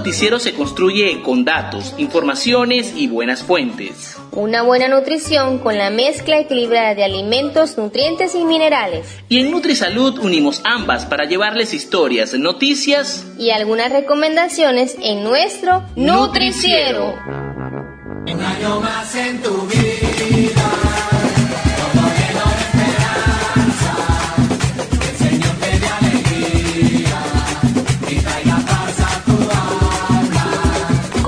noticiero se construye con datos, informaciones y buenas fuentes. Una buena nutrición con la mezcla equilibrada de alimentos, nutrientes y minerales. Y en NutriSalud unimos ambas para llevarles historias, noticias y algunas recomendaciones en nuestro Nutriciero. Un año más en tu vida.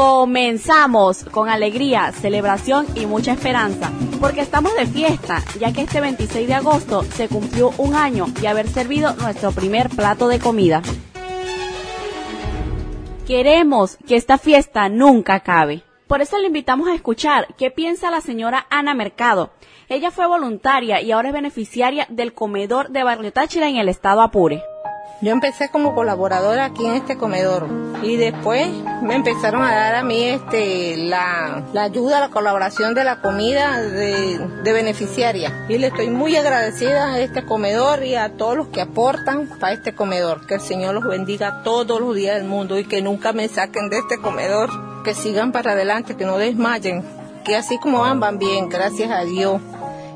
Comenzamos con alegría, celebración y mucha esperanza, porque estamos de fiesta, ya que este 26 de agosto se cumplió un año de haber servido nuestro primer plato de comida. Queremos que esta fiesta nunca acabe. Por eso le invitamos a escuchar qué piensa la señora Ana Mercado. Ella fue voluntaria y ahora es beneficiaria del comedor de Barrio Táchira en el estado Apure. Yo empecé como colaboradora aquí en este comedor y después me empezaron a dar a mí este la, la ayuda, la colaboración de la comida de, de beneficiaria. Y le estoy muy agradecida a este comedor y a todos los que aportan para este comedor. Que el Señor los bendiga todos los días del mundo y que nunca me saquen de este comedor. Que sigan para adelante, que no desmayen. Que así como van, van bien, gracias a Dios.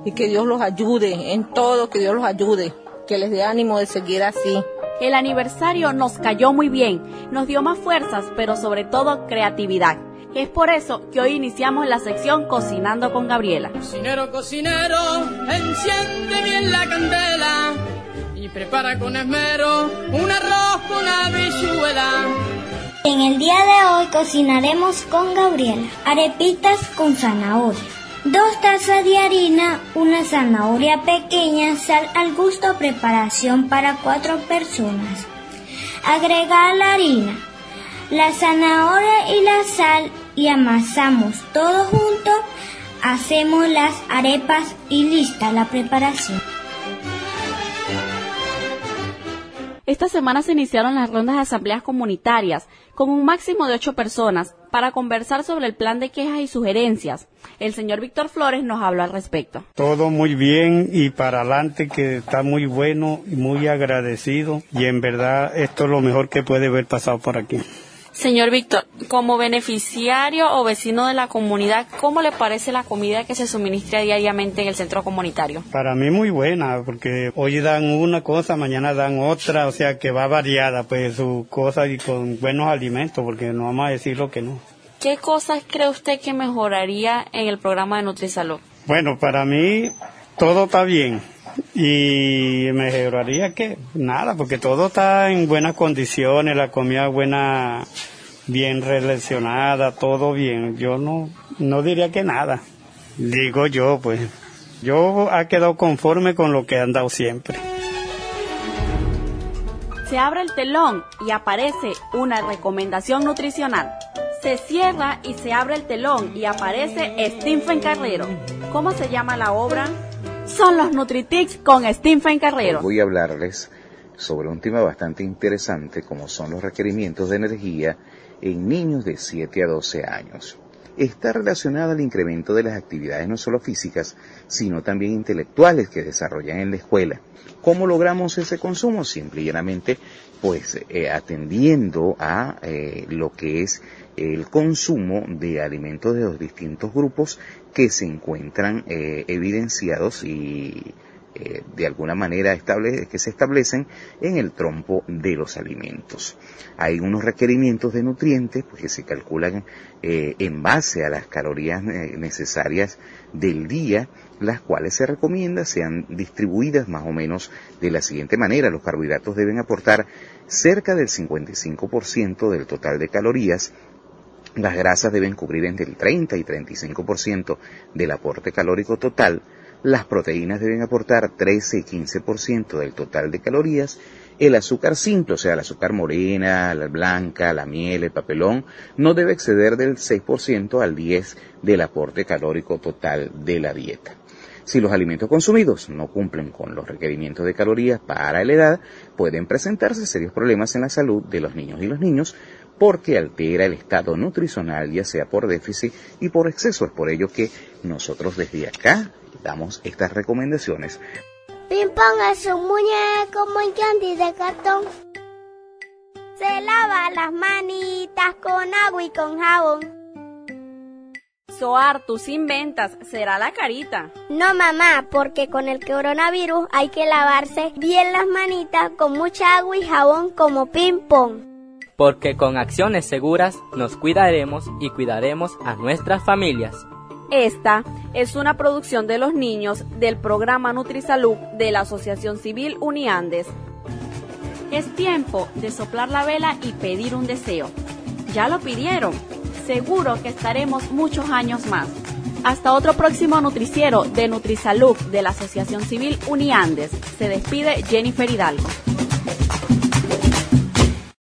Y que Dios los ayude en todo, que Dios los ayude. Que les dé ánimo de seguir así. El aniversario nos cayó muy bien, nos dio más fuerzas, pero sobre todo creatividad. Es por eso que hoy iniciamos la sección Cocinando con Gabriela. Cocinero, cocinero, enciende bien la candela y prepara con esmero un arroz con habichuela. En el día de hoy cocinaremos con Gabriela arepitas con zanahoria. Dos tazas de harina, una zanahoria pequeña, sal al gusto, preparación para cuatro personas. Agregar la harina, la zanahoria y la sal y amasamos todo junto. Hacemos las arepas y lista la preparación. Esta semana se iniciaron las rondas de asambleas comunitarias con un máximo de ocho personas para conversar sobre el plan de quejas y sugerencias. El señor Víctor Flores nos habló al respecto. Todo muy bien y para adelante que está muy bueno y muy agradecido y en verdad esto es lo mejor que puede haber pasado por aquí. Señor Víctor, como beneficiario o vecino de la comunidad, ¿cómo le parece la comida que se suministra diariamente en el centro comunitario? Para mí muy buena, porque hoy dan una cosa, mañana dan otra, o sea que va variada pues su cosa y con buenos alimentos, porque no vamos a decir lo que no. ¿Qué cosas cree usted que mejoraría en el programa de NutriSalud? Bueno, para mí todo está bien. Y mejoraría que nada, porque todo está en buenas condiciones, la comida buena, bien relacionada, todo bien. Yo no, no diría que nada. Digo yo, pues. Yo ha quedado conforme con lo que han dado siempre. Se abre el telón y aparece una recomendación nutricional. Se cierra y se abre el telón y aparece Stephen Carrero. ¿Cómo se llama la obra? Son los Nutritics con Stephen Carrero. Voy a hablarles sobre un tema bastante interesante como son los requerimientos de energía en niños de 7 a 12 años. Está relacionado al incremento de las actividades no solo físicas, sino también intelectuales que desarrollan en la escuela. ¿Cómo logramos ese consumo? Simple y llanamente, pues eh, atendiendo a eh, lo que es el consumo de alimentos de los distintos grupos que se encuentran eh, evidenciados y eh, de alguna manera estable, que se establecen en el trompo de los alimentos. Hay unos requerimientos de nutrientes pues, que se calculan eh, en base a las calorías necesarias del día, las cuales se recomienda sean distribuidas más o menos de la siguiente manera. Los carbohidratos deben aportar cerca del 55% del total de calorías, las grasas deben cubrir entre el 30 y 35% del aporte calórico total. Las proteínas deben aportar 13 y 15% del total de calorías. El azúcar simple, o sea, el azúcar morena, la blanca, la miel, el papelón, no debe exceder del 6% al 10% del aporte calórico total de la dieta. Si los alimentos consumidos no cumplen con los requerimientos de calorías para la edad, pueden presentarse serios problemas en la salud de los niños y los niños, porque altera el estado nutricional, ya sea por déficit y por exceso. Es por ello que nosotros desde acá damos estas recomendaciones. Ping Pong es un muñeco muy grande de cartón. Se lava las manitas con agua y con jabón. Soar, tus inventas, será la carita. No, mamá, porque con el coronavirus hay que lavarse bien las manitas con mucha agua y jabón como ping pong. Porque con acciones seguras nos cuidaremos y cuidaremos a nuestras familias. Esta es una producción de los niños del programa NutriSalud de la Asociación Civil Uniandes. Es tiempo de soplar la vela y pedir un deseo. ¿Ya lo pidieron? Seguro que estaremos muchos años más. Hasta otro próximo nutriciero de NutriSalud de la Asociación Civil Uniandes. Se despide Jennifer Hidalgo.